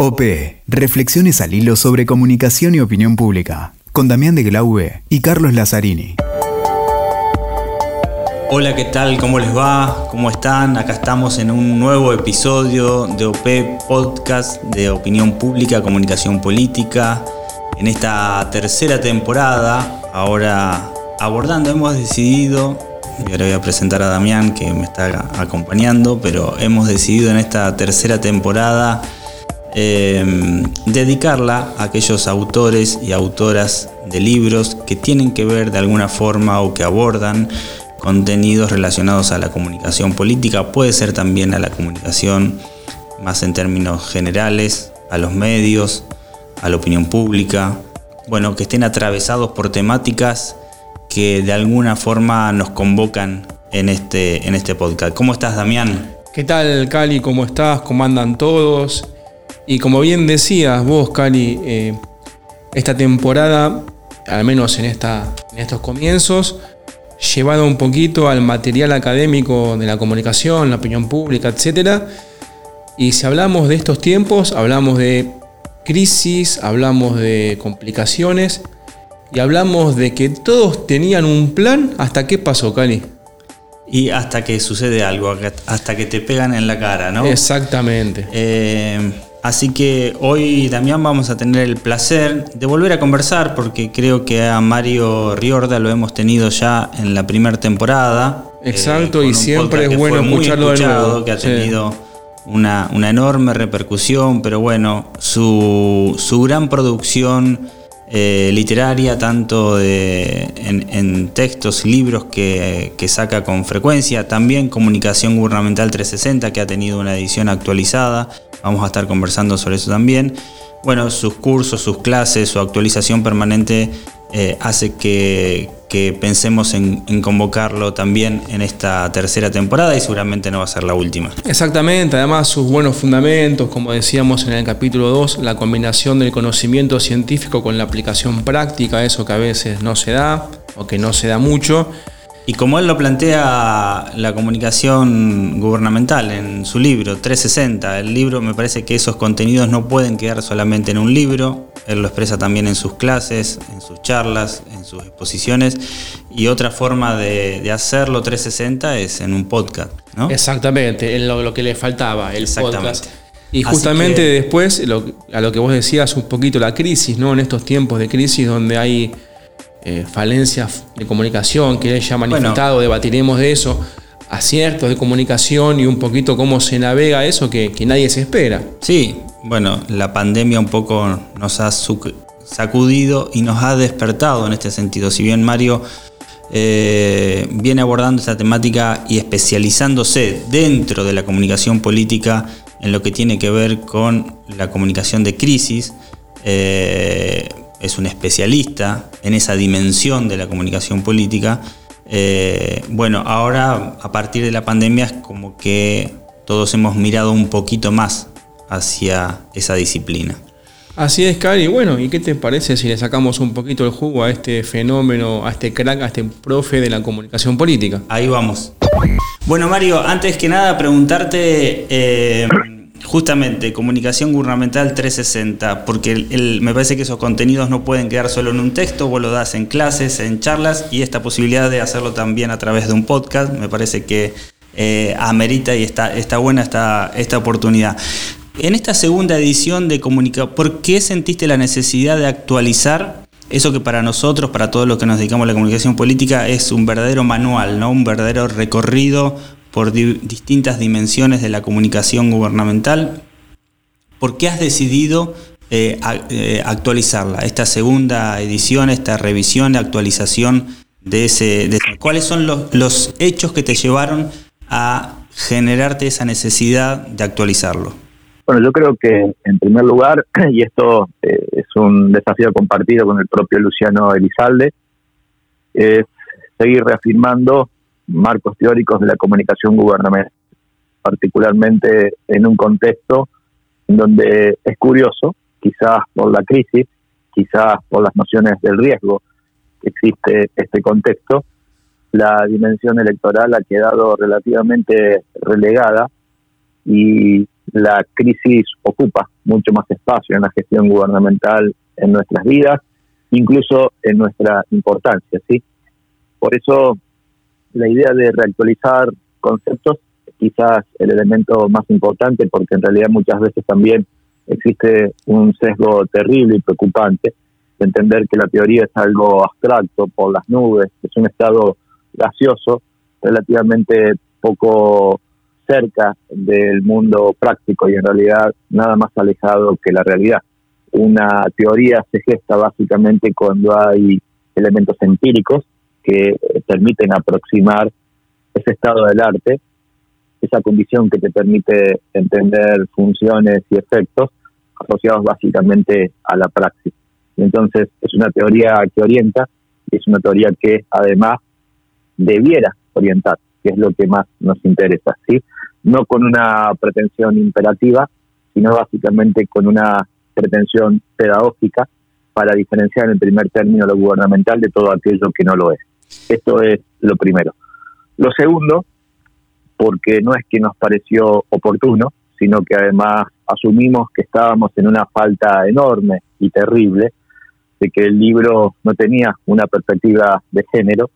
OP, Reflexiones al hilo sobre comunicación y opinión pública, con Damián de Glaube y Carlos Lazzarini. Hola, ¿qué tal? ¿Cómo les va? ¿Cómo están? Acá estamos en un nuevo episodio de OP Podcast de Opinión Pública, Comunicación Política. En esta tercera temporada, ahora abordando, hemos decidido, y ahora voy a presentar a Damián que me está acompañando, pero hemos decidido en esta tercera temporada Em, dedicarla a aquellos autores y autoras de libros que tienen que ver de alguna forma o que abordan contenidos relacionados a la comunicación política, puede ser también a la comunicación más en términos generales, a los medios, a la opinión pública, bueno, que estén atravesados por temáticas que de alguna forma nos convocan en este, en este podcast. ¿Cómo estás, Damián? ¿Qué tal, Cali? ¿Cómo estás? ¿Cómo andan todos? Y como bien decías vos, Cali, eh, esta temporada, al menos en, esta, en estos comienzos, llevado un poquito al material académico de la comunicación, la opinión pública, etc. Y si hablamos de estos tiempos, hablamos de crisis, hablamos de complicaciones y hablamos de que todos tenían un plan. ¿Hasta qué pasó, Cali? Y hasta que sucede algo, hasta que te pegan en la cara, ¿no? Exactamente. Eh, Así que hoy Damián vamos a tener el placer de volver a conversar porque creo que a Mario Riorda lo hemos tenido ya en la primera temporada. Exacto, eh, y siempre es bueno escucharlo de nuevo. Que ha tenido una, enorme repercusión, pero bueno, su, gran producción eh, literaria, tanto en, textos, libros que, que saca con frecuencia, también Comunicación Gubernamental 360, que ha tenido una edición actualizada Vamos a estar conversando sobre eso también. Bueno, sus cursos, sus clases, su actualización permanente eh, hace que, pensemos en, convocarlo también en esta tercera temporada y seguramente no va a ser la última. Exactamente, además sus buenos fundamentos, como decíamos en el capítulo 2, la combinación del conocimiento científico con la aplicación práctica, eso que a veces no se da o que no se da mucho. Y como él lo plantea la comunicación gubernamental en su libro 360, el libro me parece que esos contenidos no pueden quedar solamente en un libro, él lo expresa también en sus clases, en sus charlas, en sus exposiciones, y otra forma de, hacerlo 360 es en un podcast. ¿no? Exactamente, lo, lo que le faltaba, el podcast. Y justamente después, a lo que vos decías un poquito, la crisis, ¿no? En estos tiempos de crisis donde hay eh, falencias de comunicación que ella ha manifestado, debatiremos de eso, aciertos de comunicación y un poquito cómo se navega eso que, nadie se espera. Sí, bueno, la pandemia un poco nos ha sacudido y nos ha despertado en este sentido. Si bien Mario eh, viene abordando esta temática y especializándose dentro de la comunicación política en lo que tiene que ver con la comunicación de crisis, eh, es un especialista en esa dimensión de la comunicación política. Eh, bueno, ahora a partir de la pandemia es como que todos hemos mirado un poquito más hacia esa disciplina. Así es, Cari. Bueno, ¿y qué te parece si le sacamos un poquito el jugo a este fenómeno, a este crack, a este profe de la comunicación política? Ahí vamos. Bueno, Mario, antes que nada preguntarte... Eh, Justamente, comunicación gubernamental 360, porque me parece que esos contenidos no pueden quedar solo en un texto, vos lo das en clases, en charlas, y esta posibilidad de hacerlo también a través de un podcast, me parece que eh, amerita y está, está buena esta, esta oportunidad. En esta segunda edición de Comunicación, ¿por qué sentiste la necesidad de actualizar eso que para nosotros, para todos los que nos dedicamos a la comunicación política, es un verdadero manual, ¿no? un verdadero recorrido por distintas dimensiones de la comunicación gubernamental. ¿Por qué has decidido eh, eh, actualizarla? Esta segunda edición, esta revisión, actualización de ese... ¿Cuáles son los, hechos que te llevaron a generarte esa necesidad de actualizarlo? Bueno, yo creo que en primer lugar, y esto eh, es un desafío compartido con el propio Luciano Elizalde, es seguir reafirmando marcos teóricos de la comunicación gubernamental, particularmente en un contexto donde es curioso, quizás por la crisis, quizás por las nociones del riesgo que existe este contexto, la dimensión electoral ha quedado relativamente relegada y la crisis ocupa mucho más espacio en la gestión gubernamental en nuestras vidas, incluso en nuestra importancia, ¿sí? Por eso la idea de reactualizar conceptos quizás el elemento más importante porque en realidad muchas veces también existe un sesgo terrible y preocupante de entender que la teoría es algo abstracto por las nubes, es un estado gaseoso relativamente poco cerca del mundo práctico y en realidad nada más alejado que la realidad. Una teoría se gesta básicamente cuando hay elementos empíricos que permiten aproximar ese estado del arte, esa condición que te permite entender funciones y efectos asociados básicamente a la praxis. Entonces es una teoría que orienta y es una teoría que además debiera orientar, que es lo que más nos interesa, ¿sí? No con una pretensión imperativa, sino básicamente con una pretensión pedagógica para diferenciar en primer término lo gubernamental de todo aquello que no lo es. Esto es lo primero. Lo segundo, porque no es que nos pareció oportuno, sino que además asumimos que estábamos en una falta enorme y terrible de que el libro no tenía una perspectiva de género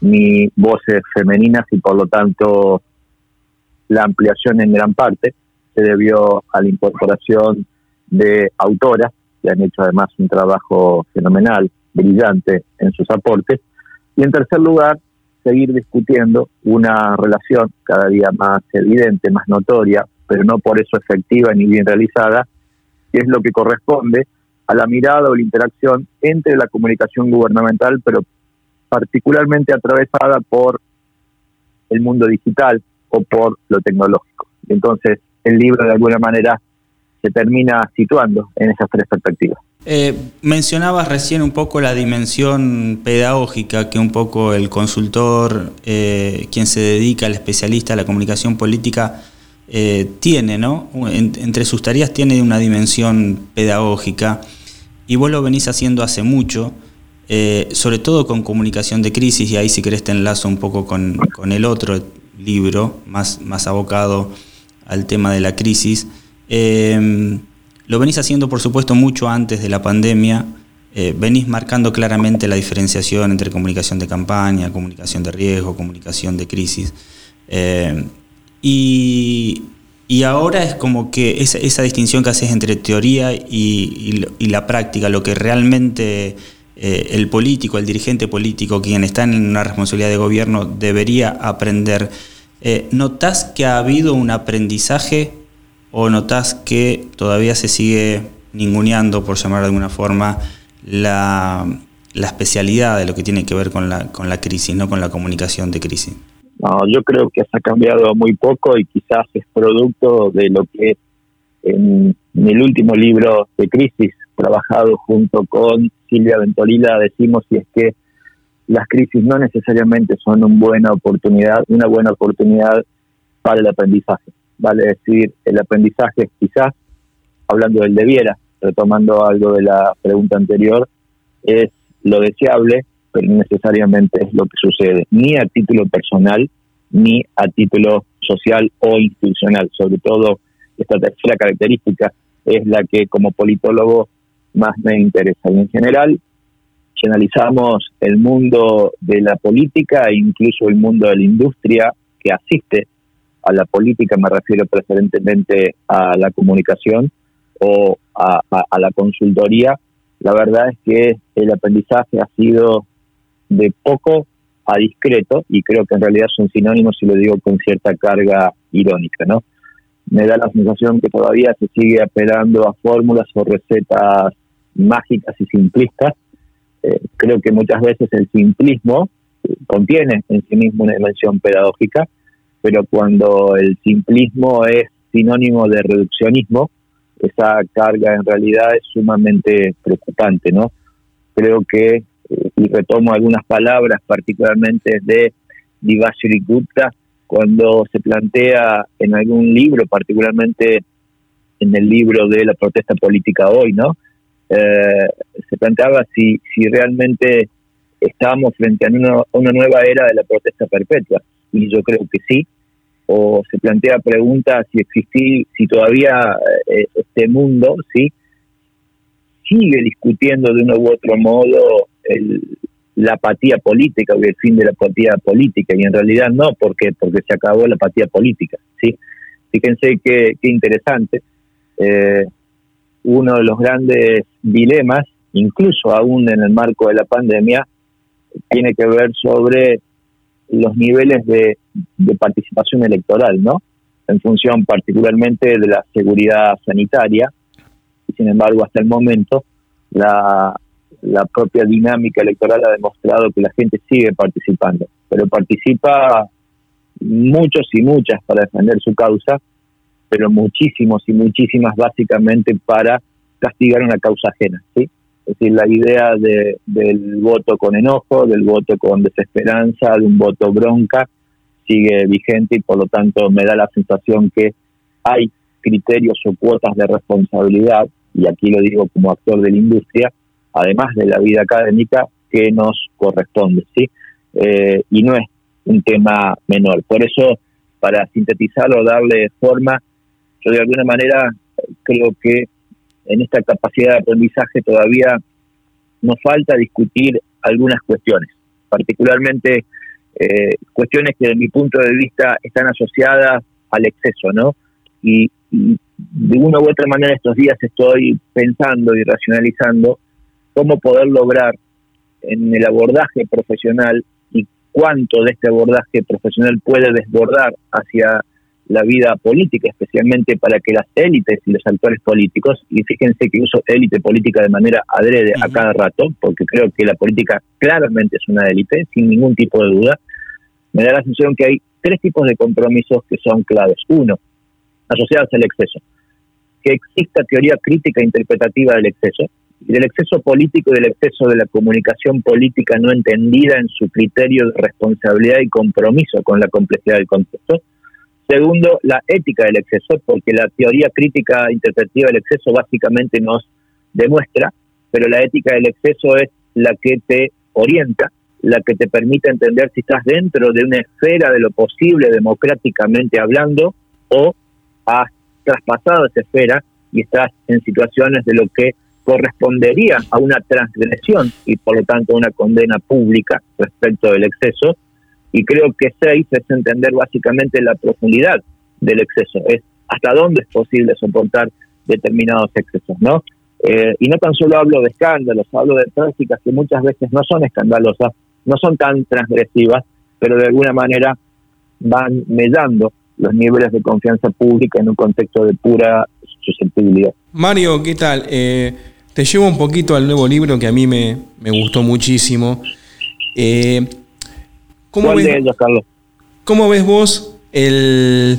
ni voces femeninas y por lo tanto la ampliación en gran parte se debió a la incorporación de autoras que han hecho además un trabajo fenomenal, brillante en sus aportes y en tercer lugar, seguir discutiendo una relación cada día más evidente, más notoria, pero no por eso efectiva ni bien realizada, que es lo que corresponde a la mirada o la interacción entre la comunicación gubernamental, pero particularmente atravesada por el mundo digital o por lo tecnológico. Entonces, el libro de alguna manera se termina situando en esas tres perspectivas. Eh, mencionabas recién un poco la dimensión pedagógica que un poco el consultor, eh, quien se dedica, al especialista a la comunicación política, eh, tiene, ¿no? entre sus tareas tiene una dimensión pedagógica y vos lo venís haciendo hace mucho, sobre todo con comunicación de crisis, y ahí si querés te enlazo un poco con, con el otro libro, más, más abocado al tema de la crisis. Lo venís haciendo, por supuesto, mucho antes de la pandemia. Eh, venís marcando claramente la diferenciación entre comunicación de campaña, comunicación de riesgo, comunicación de crisis. Eh, y, ahora es como que esa, distinción que haces entre teoría y, la práctica, lo que realmente eh, el político, el dirigente político, quien está en una responsabilidad de gobierno, debería aprender. ¿Notás que ha habido un aprendizaje o notas que todavía se sigue ninguneando, por llamar de alguna forma, la, especialidad de lo que tiene que ver con la, con la crisis, no con la comunicación de crisis? No, yo creo que se ha cambiado muy poco y quizás es producto de lo que en, el último libro de crisis, trabajado junto con Silvia Ventolila, decimos si es que las crisis no necesariamente son una buena oportunidad, una buena oportunidad para el aprendizaje vale decir, el aprendizaje quizás, hablando del debiera, retomando algo de la pregunta anterior, es lo deseable, pero no necesariamente es lo que sucede, ni a título personal, ni a título social o institucional. Sobre todo, esta tercera característica es la que como politólogo más me interesa. Y en general, si analizamos el mundo de la política e incluso el mundo de la industria que asiste a la política, me refiero preferentemente a la comunicación o a, la consultoría, la verdad es que el aprendizaje ha sido de poco a discreto y creo que en realidad son sinónimos y lo digo con cierta carga irónica, ¿no? Me da la sensación que todavía se sigue apelando a fórmulas o recetas mágicas y simplistas. Eh, creo que muchas veces el simplismo contiene en sí mismo una dimensión pedagógica pero cuando el simplismo es sinónimo de reduccionismo, esa carga en realidad es sumamente preocupante, ¿no? Creo que, eh, y retomo algunas palabras particularmente de Divashri Gupta, cuando se plantea en algún libro, particularmente en el libro de la protesta política hoy, ¿no? Eh, se planteaba si, si realmente estábamos frente a una, una nueva era de la protesta perpetua y yo creo que sí, o se plantea preguntas si existí, si todavía eh, este mundo, ¿sí? sigue discutiendo de uno u otro modo la apatía política o el fin de la apatía política y en realidad no porque porque se acabó la apatía política sí fíjense qué, interesante eh, uno de los grandes dilemas incluso aún en el marco de la pandemia tiene que ver sobre los niveles de, de participación electoral no en función particularmente de la seguridad sanitaria. Sin embargo, hasta el momento, la, la propia dinámica electoral ha demostrado que la gente sigue participando, pero participa muchos y muchas para defender su causa, pero muchísimos y muchísimas básicamente para castigar una causa ajena, ¿sí? Es decir, la idea de, del voto con enojo, del voto con desesperanza, de un voto bronca, sigue vigente y por lo tanto me da la sensación que hay criterios o cuotas de responsabilidad y aquí lo digo como actor de la industria, además de la vida académica, que nos corresponde, ¿sí? Eh, y no es un tema menor. Por eso, para sintetizarlo, darle forma, yo de alguna manera creo que en esta capacidad de aprendizaje todavía nos falta discutir algunas cuestiones, particularmente eh, cuestiones que de mi punto de vista están asociadas al exceso, ¿no? Y, de una u otra manera estos días estoy pensando y racionalizando cómo poder lograr en el abordaje profesional y cuánto de este abordaje profesional puede desbordar hacia la vida política, especialmente para que las élites y los actores políticos, y fíjense que uso élite política de manera adrede a cada rato, porque creo que la política claramente es una élite, sin ningún tipo de duda, me da la sensación que hay tres tipos de compromisos que son claves. Uno, asociadas al exceso. Que exista teoría crítica e interpretativa del exceso, y del exceso político y del exceso de la comunicación política no entendida en su criterio de responsabilidad y compromiso con la complejidad del contexto. Segundo, la ética del exceso, porque la teoría crítica interpretativa del exceso básicamente nos demuestra, pero la ética del exceso es la que te orienta, la que te permite entender si estás dentro de una esfera de lo posible democráticamente hablando o has traspasado esa esfera y estás en situaciones de lo que correspondería a una transgresión y por lo tanto una condena pública respecto del exceso. Y creo que seis es entender básicamente la profundidad del exceso, es hasta dónde es posible soportar determinados excesos, ¿no? Eh, y no tan solo hablo de escándalos, hablo de prácticas que muchas veces no son escandalosas, no son tan transgresivas, pero de alguna manera van mellando los niveles de confianza pública en un contexto de pura susceptibilidad. Mario, ¿qué tal? Eh, te llevo un poquito al nuevo libro que a mí me, gustó muchísimo. Eh, ¿cómo ¿Cuál ves, de ellos, Carlos? ¿Cómo ves vos el,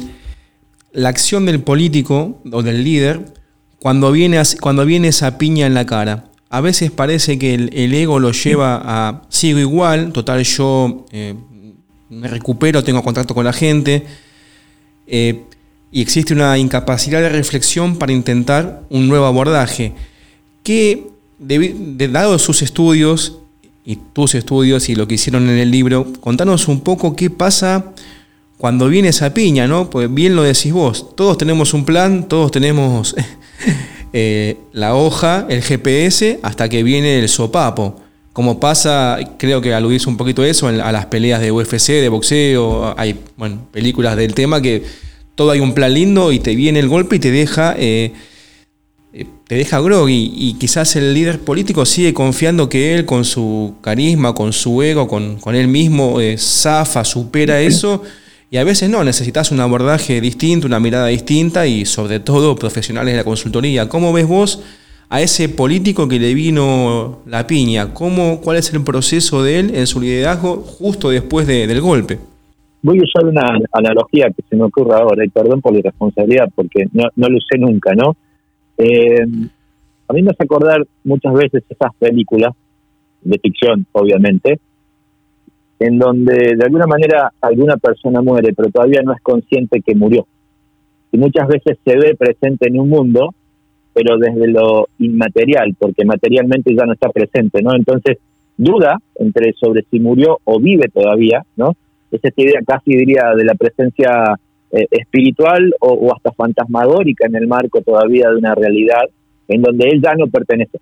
la acción del político o del líder cuando viene, cuando viene esa piña en la cara? A veces parece que el, ego lo lleva a sigo igual, total yo eh, me recupero, tengo contacto con la gente, eh, y existe una incapacidad de reflexión para intentar un nuevo abordaje. Que, de, dado sus estudios y tus estudios y lo que hicieron en el libro, contanos un poco qué pasa cuando viene esa piña, ¿no? Pues bien lo decís vos, todos tenemos un plan, todos tenemos eh, la hoja, el GPS, hasta que viene el sopapo. Como pasa, creo que aludís un poquito eso a las peleas de UFC, de boxeo, hay películas del tema que todo hay un plan lindo y te viene el golpe y te deja, eh, te deja groggy. Y quizás el líder político sigue confiando que él con su carisma, con su ego, con, él mismo, eh, zafa, supera eso. Y a veces no, necesitas un abordaje distinto, una mirada distinta y sobre todo profesionales de la consultoría. ¿Cómo ves vos? a ese político que le vino la piña? ¿Cómo, ¿Cuál es el proceso de él en su liderazgo justo después del golpe? Voy a usar una analogía que se me ocurre ahora, y perdón por la irresponsabilidad, porque no, no lo usé nunca, ¿no? Eh, a mí me hace acordar muchas veces esas películas, de ficción, obviamente, en donde de alguna manera alguna persona muere, pero todavía no es consciente que murió. Y muchas veces se ve presente en un mundo pero desde lo inmaterial, porque materialmente ya no está presente, ¿no? Entonces, duda entre sobre si murió o vive todavía, ¿no? Es esta idea casi diría de la presencia eh, espiritual o, hasta fantasmagórica en el marco todavía de una realidad en donde él ya no pertenece.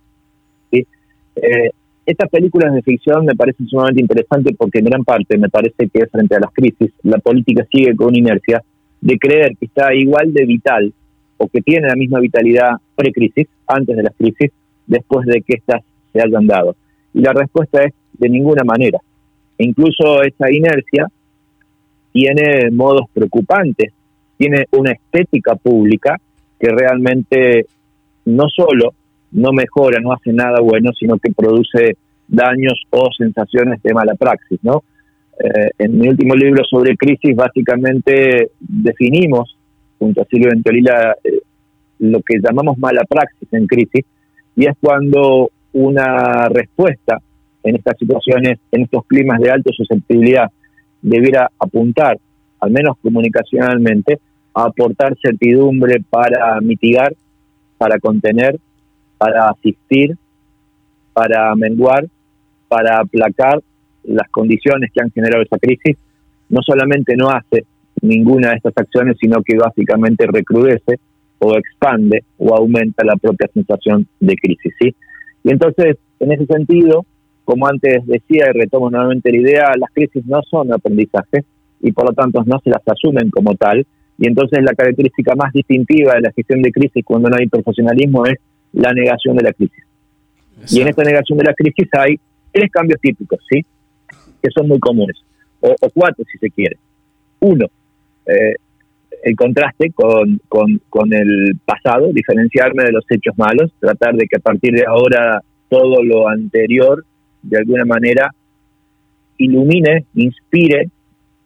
¿sí? Eh, estas películas de ficción me parecen sumamente interesantes porque en gran parte me parece que frente a las crisis la política sigue con inercia de creer que está igual de vital o que tiene la misma vitalidad pre-crisis, antes de las crisis, después de que éstas se hayan dado. Y la respuesta es de ninguna manera. E incluso esa inercia tiene modos preocupantes, tiene una estética pública que realmente no solo no mejora, no hace nada bueno, sino que produce daños o sensaciones de mala praxis, ¿no? Eh, en mi último libro sobre crisis, básicamente definimos, junto a Silvio Ventolila, eh, lo que llamamos mala praxis en crisis, y es cuando una respuesta en estas situaciones, en estos climas de alta susceptibilidad, debiera apuntar, al menos comunicacionalmente, a aportar certidumbre para mitigar, para contener para asistir, para menguar, para aplacar las condiciones que han generado esa crisis, no solamente no hace ninguna de estas acciones, sino que básicamente recrudece o expande o aumenta la propia sensación de crisis. Y entonces, en ese sentido, como antes decía y retomo nuevamente la idea, las crisis no son aprendizaje y por lo tanto no se las asumen como tal. Y entonces la característica más distintiva de la gestión de crisis cuando no hay profesionalismo es la negación de la crisis. Y en esta negación de la crisis hay tres cambios típicos, ¿sí? Que son muy comunes, o, cuatro si se quiere. Uno, eh, el contraste con, con, el pasado, diferenciarme de los hechos malos, tratar de que a partir de ahora todo lo anterior, de alguna manera, ilumine, inspire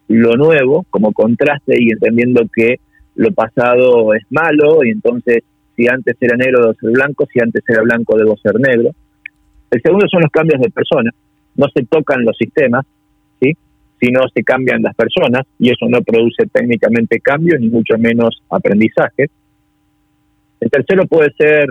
lo nuevo como contraste y entendiendo que lo pasado es malo y entonces si antes era negro debo ser blanco, si antes era blanco debo ser negro. El segundo son los cambios de persona, no se tocan los sistemas, ¿sí? sino se cambian las personas y eso no produce técnicamente cambios ni mucho menos aprendizaje. El tercero puede ser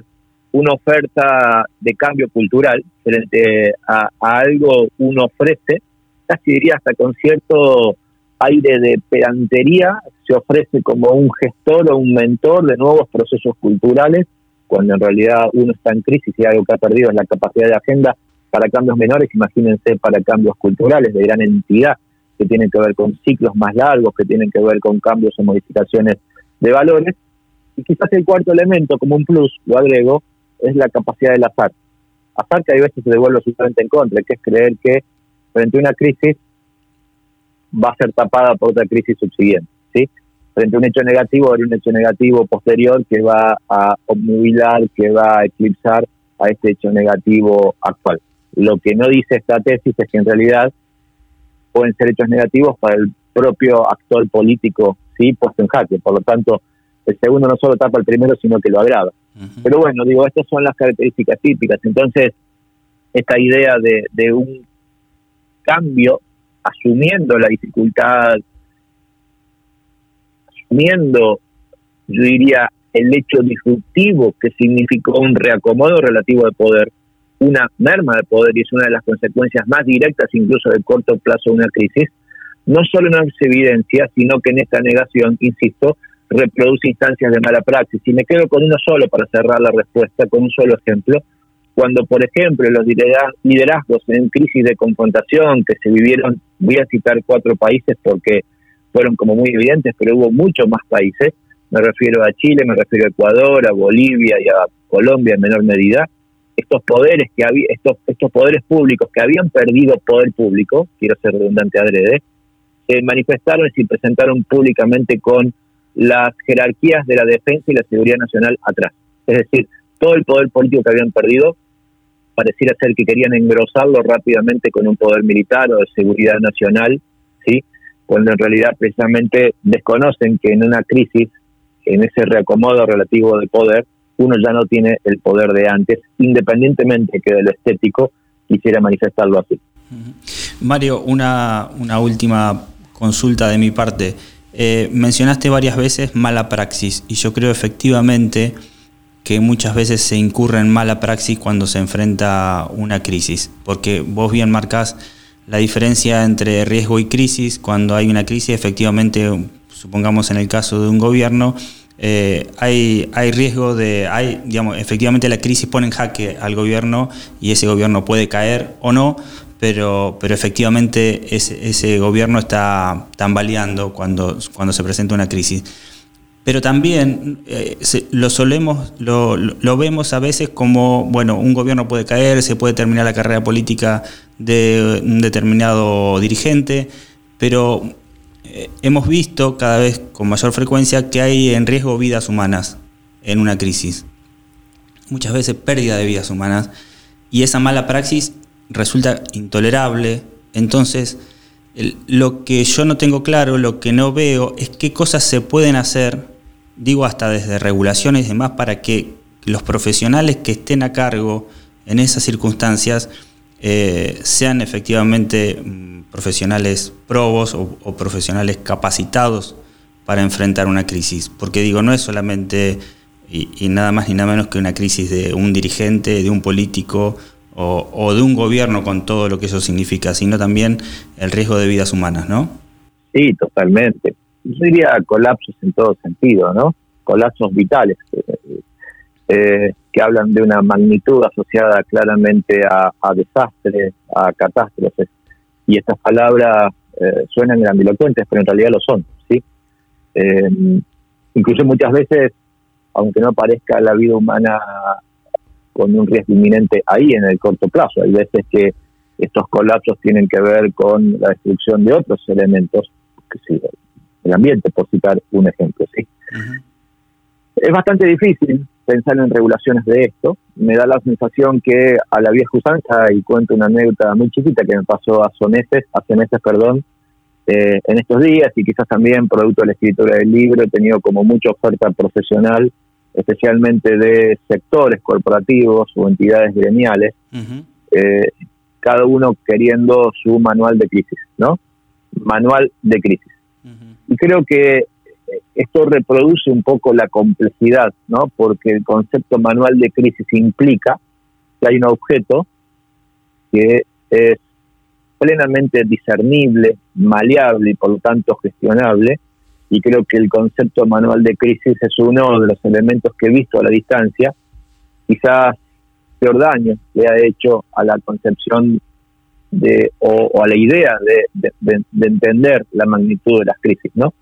una oferta de cambio cultural frente a, a algo uno ofrece, casi diría hasta con cierto aire de pedantería, se ofrece como un gestor o un mentor de nuevos procesos culturales, cuando en realidad uno está en crisis y algo que ha perdido es la capacidad de agenda para cambios menores, imagínense para cambios culturales de gran entidad, que tienen que ver con ciclos más largos, que tienen que ver con cambios o modificaciones de valores. Y quizás el cuarto elemento, como un plus, lo agrego, es la capacidad del azar. Azar que hay veces se devuelve absolutamente en contra, que es creer que frente a una crisis va a ser tapada por otra crisis subsiguiente. ¿sí? Frente a un hecho negativo, hay un hecho negativo posterior que va a obnubilar, que va a eclipsar a este hecho negativo actual. Lo que no dice esta tesis es que en realidad pueden ser hechos negativos para el propio actor político sí puesto en jaque. Por lo tanto, el segundo no solo tapa el primero, sino que lo agrava. Pero bueno, digo, estas son las características típicas. Entonces, esta idea de, un cambio asumiendo la dificultad, asumiendo, yo diría, el hecho disruptivo que significó un reacomodo relativo de poder, una merma de poder y es una de las consecuencias más directas incluso de corto plazo de una crisis, no solo no se evidencia, sino que en esta negación, insisto, reproduce instancias de mala praxis. Y me quedo con uno solo para cerrar la respuesta, con un solo ejemplo, cuando, por ejemplo, los liderazgos en crisis de confrontación que se vivieron, voy a citar cuatro países porque fueron como muy evidentes, pero hubo muchos más países, me refiero a Chile, me refiero a Ecuador, a Bolivia y a Colombia en menor medida, estos poderes que había, estos, estos poderes públicos que habían perdido poder público, quiero ser redundante adrede, se manifestaron y se presentaron públicamente con las jerarquías de la defensa y la seguridad nacional atrás. Es decir, todo el poder político que habían perdido pareciera ser que querían engrosarlo rápidamente con un poder militar o de seguridad nacional, ¿sí? cuando en realidad precisamente desconocen que en una crisis, en ese reacomodo relativo de poder, uno ya no tiene el poder de antes, independientemente que de lo estético quisiera manifestarlo así. Mario, una, una última consulta de mi parte. Eh, mencionaste varias veces mala praxis y yo creo efectivamente que muchas veces se incurre en mala praxis cuando se enfrenta una crisis, porque vos bien marcás la diferencia entre riesgo y crisis. Cuando hay una crisis, efectivamente supongamos en el caso de un gobierno, eh, hay, hay riesgo de, hay, digamos, efectivamente la crisis pone en jaque al gobierno y ese gobierno puede caer o no, pero, pero efectivamente ese, gobierno está tambaleando cuando, cuando se presenta una crisis. Pero también eh, lo solemos, lo, vemos a veces como, bueno, un gobierno puede caer, se puede terminar la carrera política de un determinado dirigente, pero eh, hemos visto cada vez con mayor frecuencia que hay en riesgo vidas humanas en una crisis. Muchas veces pérdida de vidas humanas. Y esa mala praxis resulta intolerable. Entonces, lo que yo no tengo claro, lo que no veo, es qué cosas se pueden hacer, digo hasta desde regulaciones y demás, para que los profesionales que estén a cargo en esas circunstancias eh, sean efectivamente mm, profesionales probos o, profesionales capacitados para enfrentar una crisis. Porque digo, no es solamente y, nada más ni nada menos que una crisis de un dirigente, de un político o, de un gobierno con todo lo que eso significa, sino también el riesgo de vidas humanas, ¿no? Sí, totalmente. Yo diría colapsos en todo sentido, ¿no? Colapsos vitales. Eh, que hablan de una magnitud asociada claramente a, desastres, a catástrofes. Y estas palabras eh, suenan grandilocuentes, pero en realidad lo son. ¿sí? Eh, incluso muchas veces, aunque no parezca la vida humana con un riesgo inminente ahí en el corto plazo, hay veces que estos colapsos tienen que ver con la destrucción de otros elementos, que sí, el ambiente, por citar un ejemplo. ¿sí? Es bastante difícil pensar en regulaciones de esto. Me da la sensación que a la vieja usanza, y cuento una anécdota muy chiquita que me pasó hace meses, hace meses, perdón, eh, en estos días y quizás también producto de la escritura del libro, he tenido como mucha oferta profesional, especialmente de sectores corporativos o entidades gremiales, eh, cada uno queriendo su manual de crisis, ¿no? Manual de crisis. Y creo que esto reproduce un poco la complejidad, ¿no? Porque el concepto manual de crisis implica que hay un objeto que es plenamente discernible, maleable y por lo tanto gestionable, y creo que el concepto manual de crisis es uno de los elementos que he visto a la distancia, quizás peor daño le ha hecho a la concepción de, o, a la idea de, de entender la magnitud de las crisis, ¿no?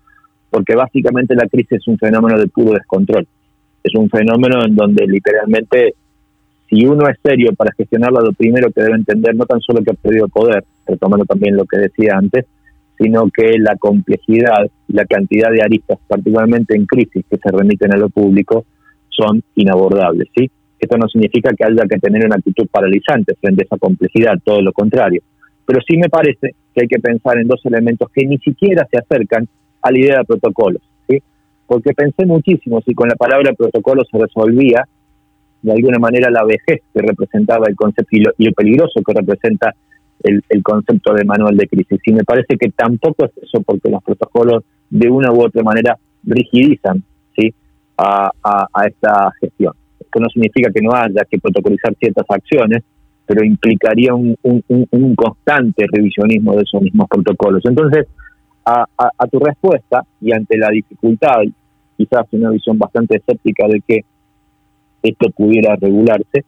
porque básicamente la crisis es un fenómeno de puro descontrol. Es un fenómeno en donde literalmente, si uno es serio para gestionarlo, lo primero que debe entender no tan solo que ha perdido poder, retomando también lo que decía antes, sino que la complejidad y la cantidad de aristas, particularmente en crisis que se remiten a lo público, son inabordables. ¿sí? Esto no significa que haya que tener una actitud paralizante frente a esa complejidad, todo lo contrario. Pero sí me parece que hay que pensar en dos elementos que ni siquiera se acercan a la idea de protocolos, ¿sí? Porque pensé muchísimo si con la palabra protocolo se resolvía de alguna manera la vejez que representaba el concepto y lo, peligroso que representa el, concepto de manual de crisis. Y me parece que tampoco es eso porque los protocolos de una u otra manera rigidizan ¿sí? a, esta gestión. Esto no significa que no haya que protocolizar ciertas acciones, pero implicaría un, constante revisionismo de esos mismos protocolos. Entonces, a, tu respuesta y ante la dificultad, quizás una visión bastante escéptica de que esto pudiera regularse,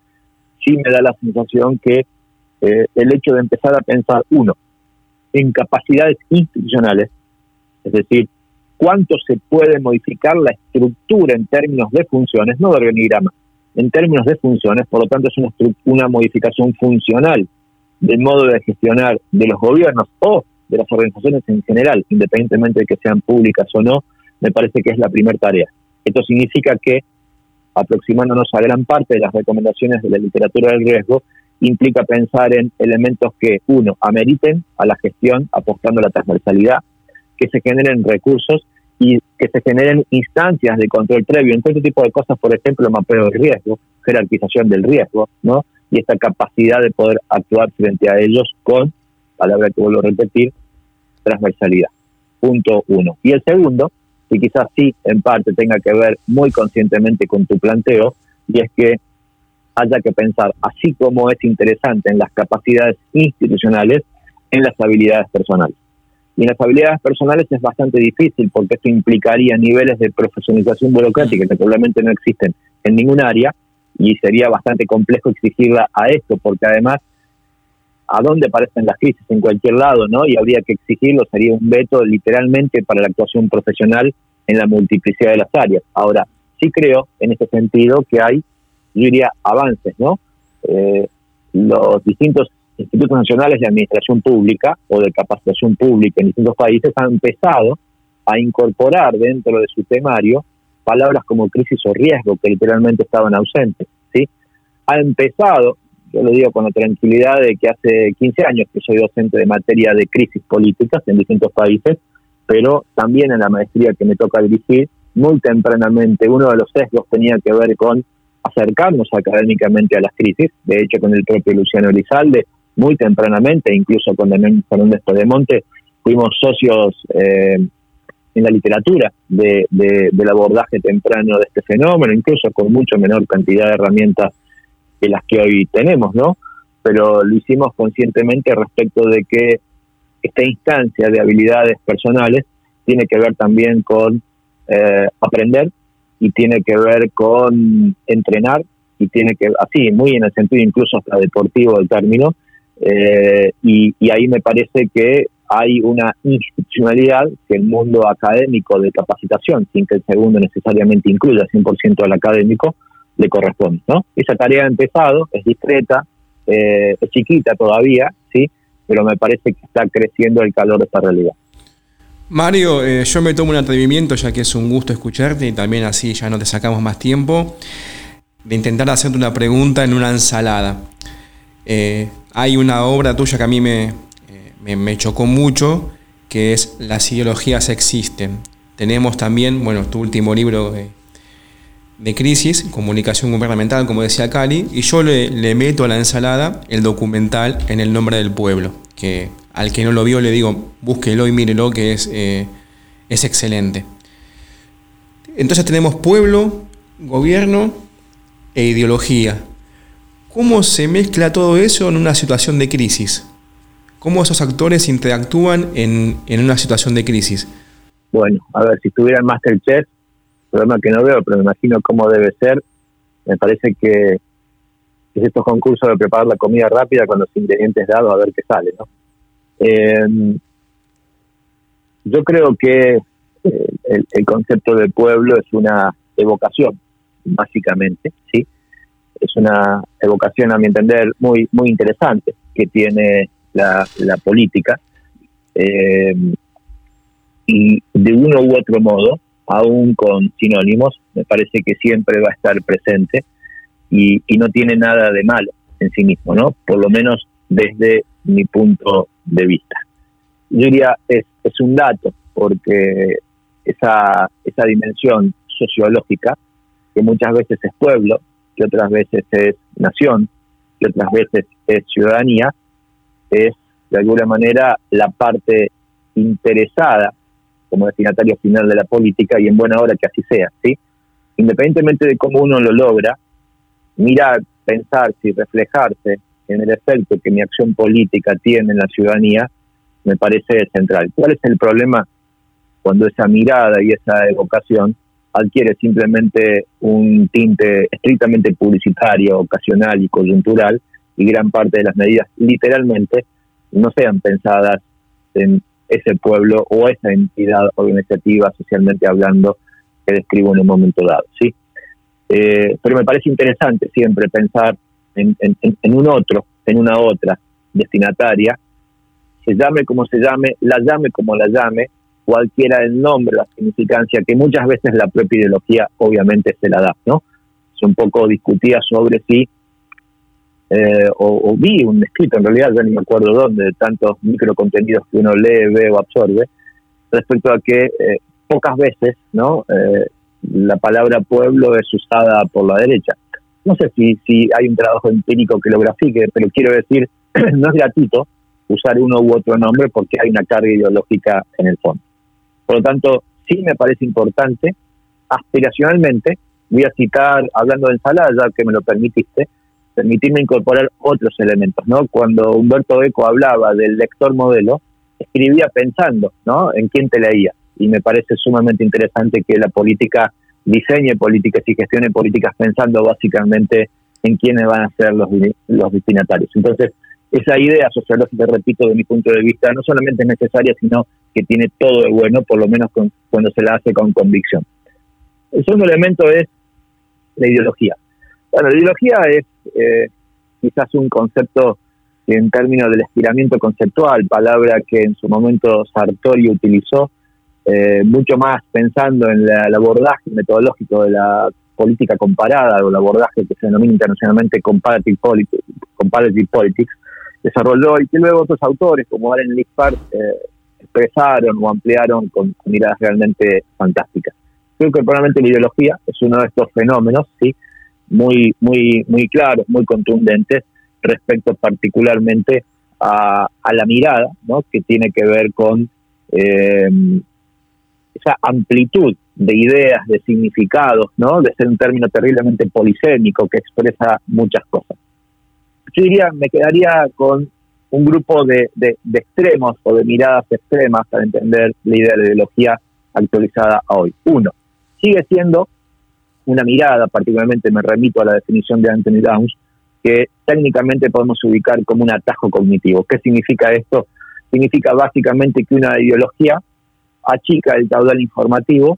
sí me da la sensación que eh, el hecho de empezar a pensar, uno, en capacidades institucionales, es decir, cuánto se puede modificar la estructura en términos de funciones, no de organigrama, en términos de funciones, por lo tanto es una, una modificación funcional del modo de gestionar de los gobiernos o de las organizaciones en general, independientemente de que sean públicas o no, me parece que es la primera tarea. Esto significa que, aproximándonos a gran parte de las recomendaciones de la literatura del riesgo, implica pensar en elementos que, uno, ameriten a la gestión apostando a la transversalidad, que se generen recursos y que se generen instancias de control previo. En todo este tipo de cosas, por ejemplo, mapeo del riesgo, jerarquización del riesgo, ¿no? Y esta capacidad de poder actuar frente a ellos con palabra que vuelvo a repetir, transversalidad. Punto uno. Y el segundo, y quizás sí en parte tenga que ver muy conscientemente con tu planteo, y es que haya que pensar, así como es interesante en las capacidades institucionales, en las habilidades personales. Y en las habilidades personales es bastante difícil porque esto implicaría niveles de profesionalización burocrática que probablemente no existen en ningún área y sería bastante complejo exigirla a esto porque además a dónde aparecen las crisis en cualquier lado, ¿no? Y habría que exigirlo, sería un veto literalmente para la actuación profesional en la multiplicidad de las áreas. Ahora, sí creo en ese sentido que hay, yo diría, avances, ¿no? Eh, los distintos institutos nacionales de administración pública o de capacitación pública en distintos países han empezado a incorporar dentro de su temario palabras como crisis o riesgo que literalmente estaban ausentes, ¿sí? Ha empezado, yo lo digo con la tranquilidad de que hace 15 años que soy docente de materia de crisis políticas en distintos países, pero también en la maestría que me toca dirigir, muy tempranamente uno de los sesgos tenía que ver con acercarnos académicamente a las crisis, de hecho con el propio Luciano Elizalde, muy tempranamente, incluso con Damián Fernández Monte, fuimos socios eh, en la literatura de, del abordaje temprano de este fenómeno, incluso con mucho menor cantidad de herramientas que las que hoy tenemos, ¿no? Pero lo hicimos conscientemente respecto de que esta instancia de habilidades personales tiene que ver también con eh, aprender y tiene que ver con entrenar y tiene que, así, muy en el sentido incluso hasta deportivo del término, eh, y, ahí me parece que hay una institucionalidad que el mundo académico de capacitación, sin que el segundo necesariamente incluya 100% al académico, le corresponde. ¿no? Esa tarea ha empezado, es discreta, eh, es chiquita todavía, sí, pero me parece que está creciendo el calor de esta realidad. Mario, eh, yo me tomo un atrevimiento, ya que es un gusto escucharte y también así ya no te sacamos más tiempo, de intentar hacerte una pregunta en una ensalada. Eh, hay una obra tuya que a mí me, me, chocó mucho, que es Las ideologías existen. Tenemos también, bueno, tu último libro de, de crisis, comunicación gubernamental, como decía Cali, y yo le, meto a la ensalada el documental En el nombre del pueblo, que al que no lo vio le digo, búsquelo y mírelo, que es, eh, es excelente. Entonces tenemos pueblo, gobierno e ideología. ¿Cómo se mezcla todo eso en una situación de crisis? ¿Cómo esos actores interactúan en, una situación de crisis? Bueno, a ver, si estuviera en Masterchef, problema que no veo, pero me imagino cómo debe ser. Me parece que es estos concursos de preparar la comida rápida con los ingredientes dados a ver qué sale, ¿no? Eh, yo creo que eh, el, concepto de pueblo es una evocación, básicamente, ¿sí? es una evocación, a mi entender, muy, muy interesante que tiene la, política. Eh, y de uno u otro modo, aún con sinónimos, me parece que siempre va a estar presente y, no tiene nada de malo en sí mismo, ¿no? Por lo menos desde mi punto de vista. Yo diría, es, es un dato, porque esa, esa dimensión sociológica, que muchas veces es pueblo, que otras veces es nación, que otras veces es ciudadanía, es de alguna manera la parte interesada como destinatario final de la política y en buena hora que así sea, ¿sí? Independientemente de cómo uno lo logra, mirar, pensar y reflejarse en el efecto que mi acción política tiene en la ciudadanía, me parece central. ¿Cuál es el problema cuando esa mirada y esa evocación adquiere simplemente un tinte estrictamente publicitario, ocasional y coyuntural, y gran parte de las medidas literalmente no sean pensadas en ese pueblo o esa entidad organizativa socialmente hablando que describo en un momento dado. ¿sí? Eh, pero me parece interesante siempre pensar en, un otro, en una otra destinataria, se llame como se llame, la llame como la llame, cualquiera el nombre, la significancia, que muchas veces la propia ideología obviamente se la da, ¿no? Es un poco discutida sobre si, eh, o, vi un escrito, en realidad ya ni me acuerdo dónde, de tantos microcontenidos que uno lee, ve o absorbe, respecto a que eh, pocas veces, ¿no? Eh, la palabra pueblo es usada por la derecha. No sé si, si hay un trabajo empírico que lo grafique, pero quiero decir, no es gratuito usar uno u otro nombre porque hay una carga ideológica en el fondo. Por lo tanto, sí me parece importante, aspiracionalmente, voy a citar, hablando de ensalada, ya que me lo permitiste, permitirme incorporar otros elementos. ¿no? Cuando Humberto Eco hablaba del lector modelo, escribía pensando ¿no? en quién te leía. Y me parece sumamente interesante que la política diseñe políticas y gestione políticas pensando básicamente en quiénes van a ser los, los destinatarios. Entonces, esa idea sociológica, repito, de mi punto de vista, no solamente es necesaria, sino que tiene todo de bueno, por lo menos cuando se la hace con convicción. El segundo elemento es la ideología. Bueno, la ideología es eh, quizás un concepto en términos del estiramiento conceptual, palabra que en su momento Sartori utilizó, eh, mucho más pensando en el abordaje metodológico de la política comparada o el abordaje que se denomina internacionalmente comparative politics, comparative politics desarrolló y que luego otros autores como Aaron Lippard eh, expresaron o ampliaron con, miradas realmente fantásticas. Creo que probablemente la ideología es uno de estos fenómenos, sí, muy, muy, muy claros, muy contundentes respecto particularmente a, la mirada, ¿no? que tiene que ver con eh, esa amplitud de ideas, de significados, ¿no? de ser un término terriblemente polisémico que expresa muchas cosas. Yo diría, me quedaría con un grupo de, de, extremos o de miradas extremas para entender la idea de ideología actualizada hoy. Uno, sigue siendo una mirada, particularmente me remito a la definición de Anthony Downs, que técnicamente podemos ubicar como un atajo cognitivo. ¿Qué significa esto? Significa básicamente que una ideología achica el caudal informativo,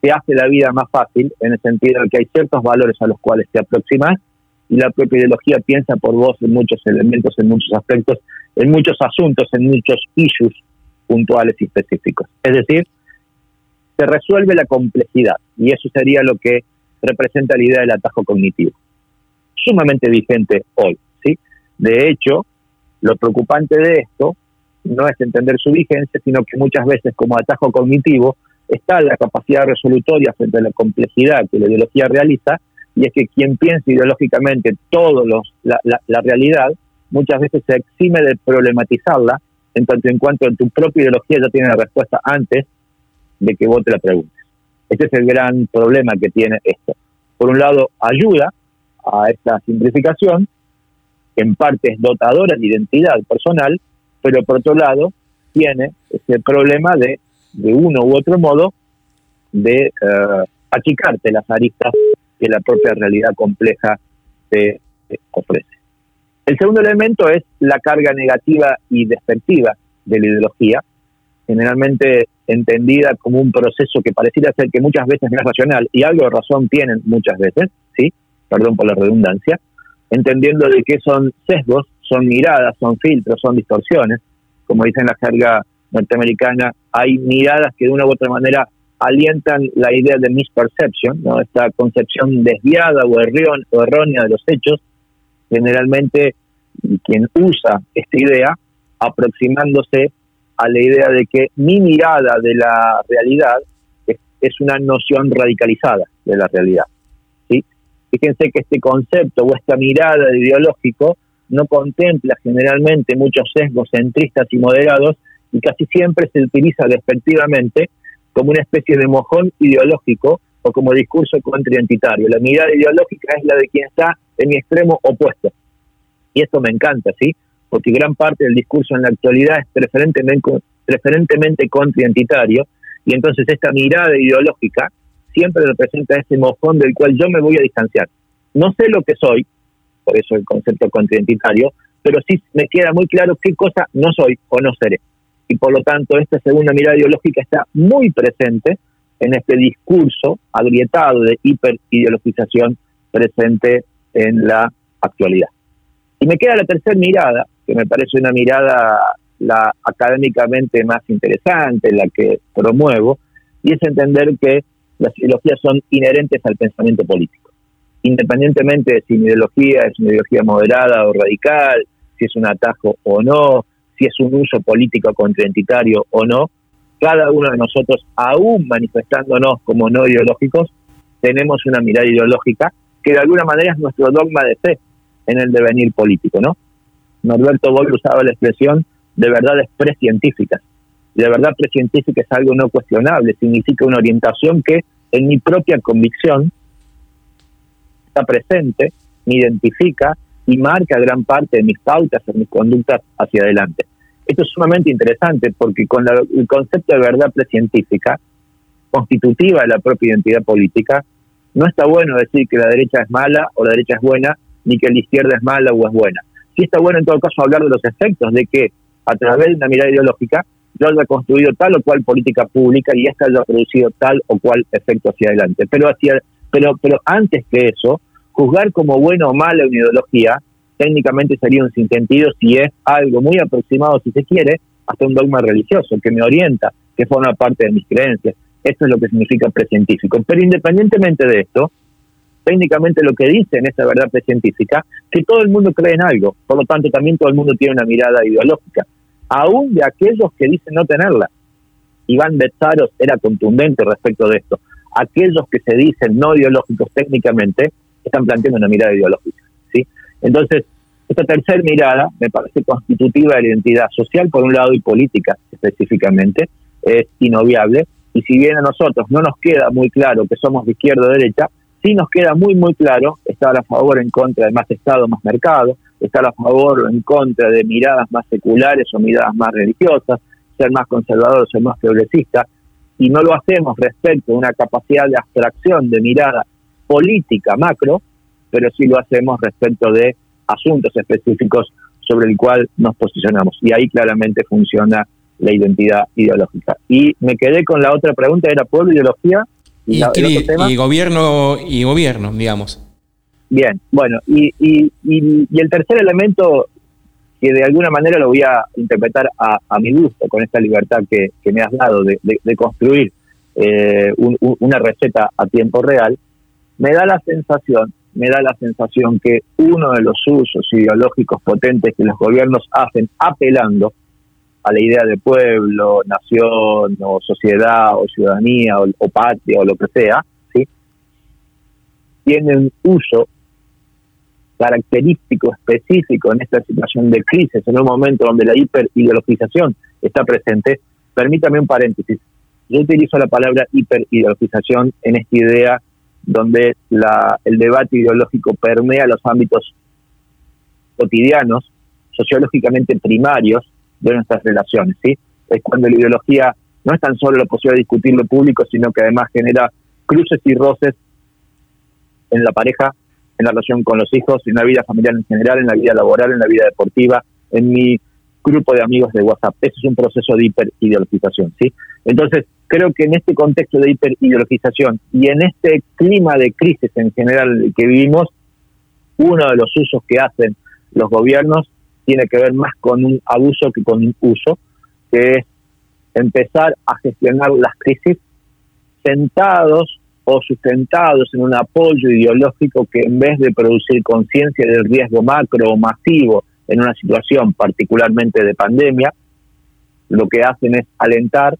te hace la vida más fácil, en el sentido de que hay ciertos valores a los cuales te aproximas y la propia ideología piensa por vos en muchos elementos, en muchos aspectos, en muchos asuntos, en muchos issues puntuales y específicos. Es decir, se resuelve la complejidad y eso sería lo que representa la idea del atajo cognitivo. Sumamente vigente hoy, ¿sí? De hecho, lo preocupante de esto no es entender su vigencia, sino que muchas veces como atajo cognitivo está la capacidad resolutoria frente a la complejidad que la ideología realiza, y es que quien piensa ideológicamente todo los, la, la, realidad, muchas veces se exime de problematizarla, en tanto en cuanto en tu propia ideología ya tiene la respuesta antes de que vos te la preguntes. Este es el gran problema que tiene esto. Por un lado, ayuda a esta simplificación, en parte es dotadora de identidad personal, pero por otro lado tiene ese problema de, de uno u otro modo, de uh, achicarte las aristas que la propia realidad compleja te, ofrece. El segundo elemento es la carga negativa y despectiva de la ideología, generalmente entendida como un proceso que pareciera ser que muchas veces no es racional, y algo de razón tienen muchas veces, ¿sí? Perdón por la redundancia, entendiendo de que son sesgos son miradas, son filtros, son distorsiones. Como dice en la jerga norteamericana, hay miradas que de una u otra manera alientan la idea de misperception, ¿no? esta concepción desviada o, errónea de los hechos. Generalmente, quien usa esta idea, aproximándose a la idea de que mi mirada de la realidad es, es una noción radicalizada de la realidad. ¿sí? Fíjense que este concepto o esta mirada de ideológico no contempla generalmente muchos sesgos centristas y moderados y casi siempre se utiliza despectivamente como una especie de mojón ideológico o como discurso contraidentitario. La mirada ideológica es la de quien está en mi extremo opuesto. Y esto me encanta, ¿sí? Porque gran parte del discurso en la actualidad es preferentemente, preferentemente contraidentitario y entonces esta mirada ideológica siempre representa ese mojón del cual yo me voy a distanciar. No sé lo que soy, por eso el concepto contraidentitario, pero sí me queda muy claro qué cosa no soy o no seré. Y por lo tanto, esta segunda mirada ideológica está muy presente en este discurso agrietado de hiperideologización presente en la actualidad. Y me queda la tercera mirada, que me parece una mirada la académicamente más interesante, la que promuevo, y es entender que las ideologías son inherentes al pensamiento político independientemente de si mi ideología es una ideología moderada o radical, si es un atajo o no, si es un uso político contraidentitario o no, cada uno de nosotros, aún manifestándonos como no ideológicos, tenemos una mirada ideológica que de alguna manera es nuestro dogma de fe en el devenir político, ¿no? Norberto Boll usaba la expresión de verdades precientíficas. Y de verdad precientífica es algo no cuestionable, significa una orientación que en mi propia convicción está presente, me identifica y marca gran parte de mis pautas, de mis conductas hacia adelante. Esto es sumamente interesante porque con el concepto de verdad precientífica, constitutiva de la propia identidad política, no está bueno decir que la derecha es mala o la derecha es buena, ni que la izquierda es mala o es buena. Sí está bueno en todo caso hablar de los efectos, de que a través de una mirada ideológica yo haya construido tal o cual política pública y esta haya producido tal o cual efecto hacia adelante. Pero, hacia, pero, pero antes que eso, juzgar como buena o mala una ideología técnicamente sería un sinsentido si es algo muy aproximado, si se quiere, hasta un dogma religioso que me orienta, que forma parte de mis creencias. Esto es lo que significa precientífico. Pero independientemente de esto, técnicamente lo que dice en esa verdad precientífica, que todo el mundo cree en algo, por lo tanto también todo el mundo tiene una mirada ideológica, aún de aquellos que dicen no tenerla. Iván Betzaros era contundente respecto de esto. Aquellos que se dicen no ideológicos técnicamente están planteando una mirada ideológica. ¿sí? Entonces, esta tercera mirada me parece constitutiva de la identidad social, por un lado, y política específicamente, es inobviable. Y si bien a nosotros no nos queda muy claro que somos de izquierda o derecha, sí nos queda muy, muy claro estar a favor o en contra de más Estado, más mercado, estar a favor o en contra de miradas más seculares o miradas más religiosas, ser más conservador o ser más progresista, y no lo hacemos respecto a una capacidad de abstracción de mirada política macro, pero sí lo hacemos respecto de asuntos específicos sobre el cual nos posicionamos. Y ahí claramente funciona la identidad ideológica. Y me quedé con la otra pregunta, era pueblo, ideología. Y, y, gobierno, y gobierno, digamos. Bien, bueno, y, y, y, el tercer elemento que de alguna manera lo voy a interpretar a, mi gusto, con esta libertad que, me has dado de, construir eh, una receta a tiempo real, me da la sensación me da la sensación que uno de los usos ideológicos potentes que los gobiernos hacen apelando a la idea de pueblo, nación o sociedad o ciudadanía o, patria o lo que sea, ¿sí? tienen uso característico específico en esta situación de crisis, en un momento donde la hiperideologización está presente. Permítame un paréntesis. Yo utilizo la palabra hiperideologización en esta idea donde la, el debate ideológico permea los ámbitos cotidianos, sociológicamente primarios de nuestras relaciones. ¿sí? Es cuando la ideología no es tan solo la posibilidad de discutir lo público, sino que además genera cruces y roces en la pareja, en la relación con los hijos, en la vida familiar en general, en la vida laboral, en la vida deportiva, en mi grupo de amigos de WhatsApp. Ese es un proceso de hiperideologización. ¿sí? Entonces, creo que en este contexto de hiperideologización y en este clima de crisis en general que vivimos, uno de los usos que hacen los gobiernos tiene que ver más con un abuso que con un uso, que es empezar a gestionar las crisis sentados o sustentados en un apoyo ideológico que en vez de producir conciencia del riesgo macro o masivo en una situación particularmente de pandemia, lo que hacen es alentar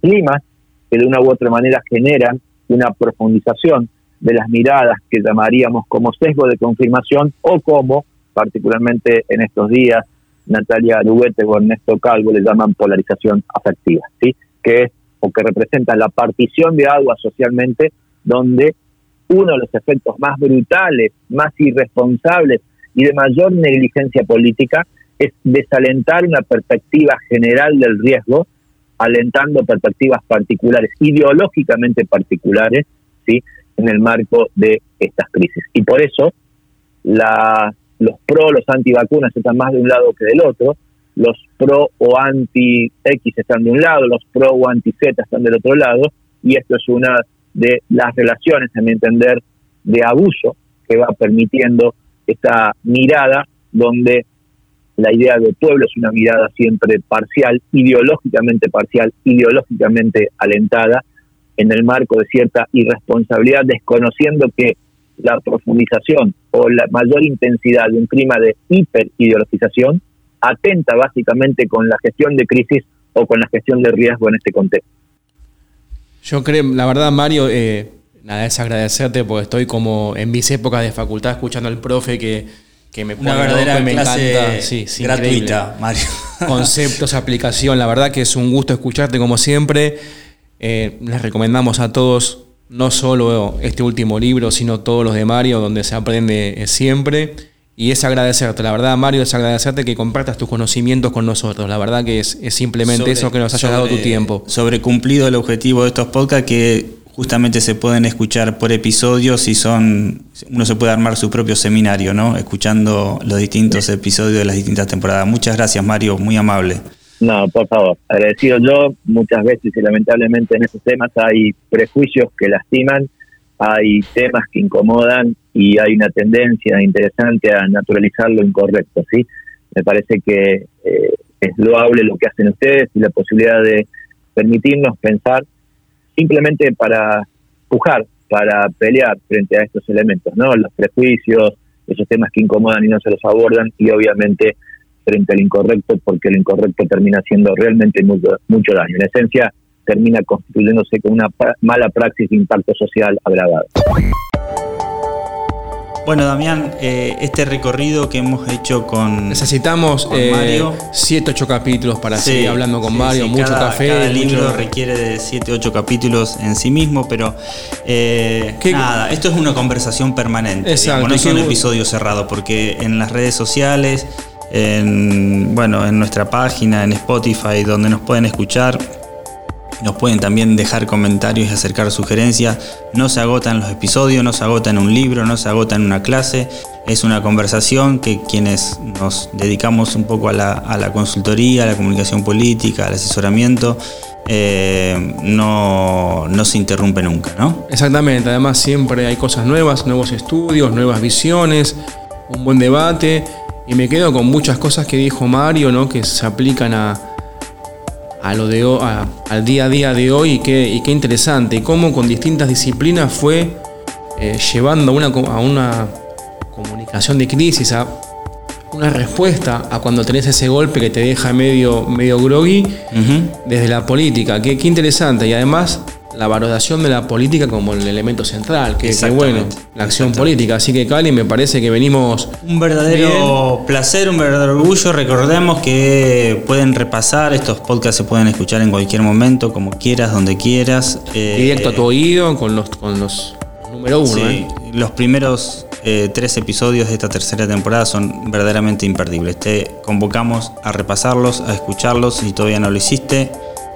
climas que de una u otra manera generan una profundización de las miradas que llamaríamos como sesgo de confirmación o como, particularmente en estos días, Natalia Aruguete o Ernesto Calvo le llaman polarización afectiva, ¿sí? que es o que representa la partición de agua socialmente donde uno de los efectos más brutales, más irresponsables y de mayor negligencia política es desalentar una perspectiva general del riesgo alentando perspectivas particulares, ideológicamente particulares, ¿sí? en el marco de estas crisis. Y por eso la, los pro, los antivacunas están más de un lado que del otro, los pro o anti-X están de un lado, los pro o anti-Z están del otro lado, y esto es una de las relaciones, a mi entender, de abuso que va permitiendo esta mirada donde la idea de pueblo es una mirada siempre parcial, ideológicamente parcial, ideológicamente alentada, en el marco de cierta irresponsabilidad, desconociendo que la profundización o la mayor intensidad de un clima de hiperideologización atenta básicamente con la gestión de crisis o con la gestión de riesgo en este contexto. Yo creo, la verdad, Mario, eh, nada, es agradecerte porque estoy como en mis épocas de facultad escuchando al profe que que me Una verdadera me encanta. Sí, gratuita, Mario. Conceptos, aplicación, la verdad que es un gusto escucharte como siempre. Eh, les recomendamos a todos no solo este último libro, sino todos los de Mario, donde se aprende siempre. Y es agradecerte, la verdad, Mario, es agradecerte que compartas tus conocimientos con nosotros. La verdad que es, simplemente eso que nos hayas dado tu tiempo. Sobre cumplido el objetivo de estos podcasts que justamente se pueden escuchar por episodios y son uno se puede armar su propio seminario, ¿no? Escuchando los distintos episodios de las distintas temporadas. Muchas gracias, Mario, muy amable. No, por favor, agradecido yo. Muchas veces y lamentablemente en estos temas hay prejuicios que lastiman, hay temas que incomodan y hay una tendencia interesante a naturalizar lo incorrecto, ¿sí? Me parece que eh, es loable lo que hacen ustedes y la posibilidad de permitirnos pensar simplemente para pujar, para pelear frente a estos elementos, ¿no? Los prejuicios, esos temas que incomodan y no se los abordan y obviamente frente al incorrecto porque el incorrecto termina haciendo realmente mucho, mucho daño. En esencia, termina constituyéndose con una mala praxis de impacto social agravado. Bueno, Damián, eh, este recorrido que hemos hecho con. Necesitamos con Mario. 7, 8 capítulos para seguir hablando con Mario, mucho café. Cada libro requiere de 7, 8 capítulos en sí mismo, pero eh, nada, esto es una conversación permanente. Exacto. no es un episodio cerrado, porque en las redes sociales, en, bueno, en nuestra página, en Spotify, donde nos pueden escuchar nos pueden también dejar comentarios y acercar sugerencias. No se agotan los episodios, no se agota en un libro, no se agota en una clase. Es una conversación que quienes nos dedicamos un poco a la, consultoría, a la comunicación política, al asesoramiento, eh, no, no, se interrumpe nunca, ¿no? Exactamente, además siempre hay cosas nuevas, nuevos estudios, nuevas visiones, un buen debate. Y me quedo con muchas cosas que dijo Mario, ¿no? que se aplican a, a lo de, al día a día de hoy y qué, y qué interesante, y cómo con distintas disciplinas fue eh, llevando a una, a una comunicación de crisis, a una respuesta a cuando tenés ese golpe que te deja medio, medio groggy desde la política. Qué, qué interesante. Y además la valoración de la política como el elemento central, que es bueno, la acción política. Así que Cali, me parece que venimos... Un verdadero placer, un verdadero orgullo. Recordemos que pueden repasar, estos podcasts se pueden escuchar en cualquier momento, como quieras, donde quieras. Eh, Directo a tu oído, con los, con los número uno. ¿eh? Los primeros eh, tres episodios de esta tercera temporada son verdaderamente imperdibles. Te convocamos a repasarlos, a escucharlos si todavía no lo hiciste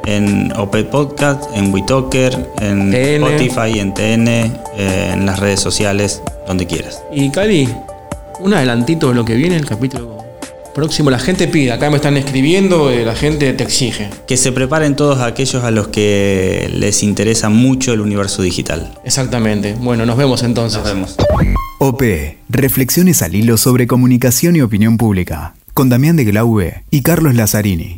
en OP Podcast, en WeTalker, en Spotify, en TN, eh, en las redes sociales, donde quieras. Y Cali, un adelantito de lo que viene el capítulo próximo. La gente pide, acá me están escribiendo, eh, la gente te exige. Que se preparen todos aquellos a los que les interesa mucho el universo digital. Exactamente. Bueno, nos vemos entonces. Nos vemos. OP, reflexiones al hilo sobre comunicación y opinión pública, con Damián de Glaube y Carlos Lazzarini.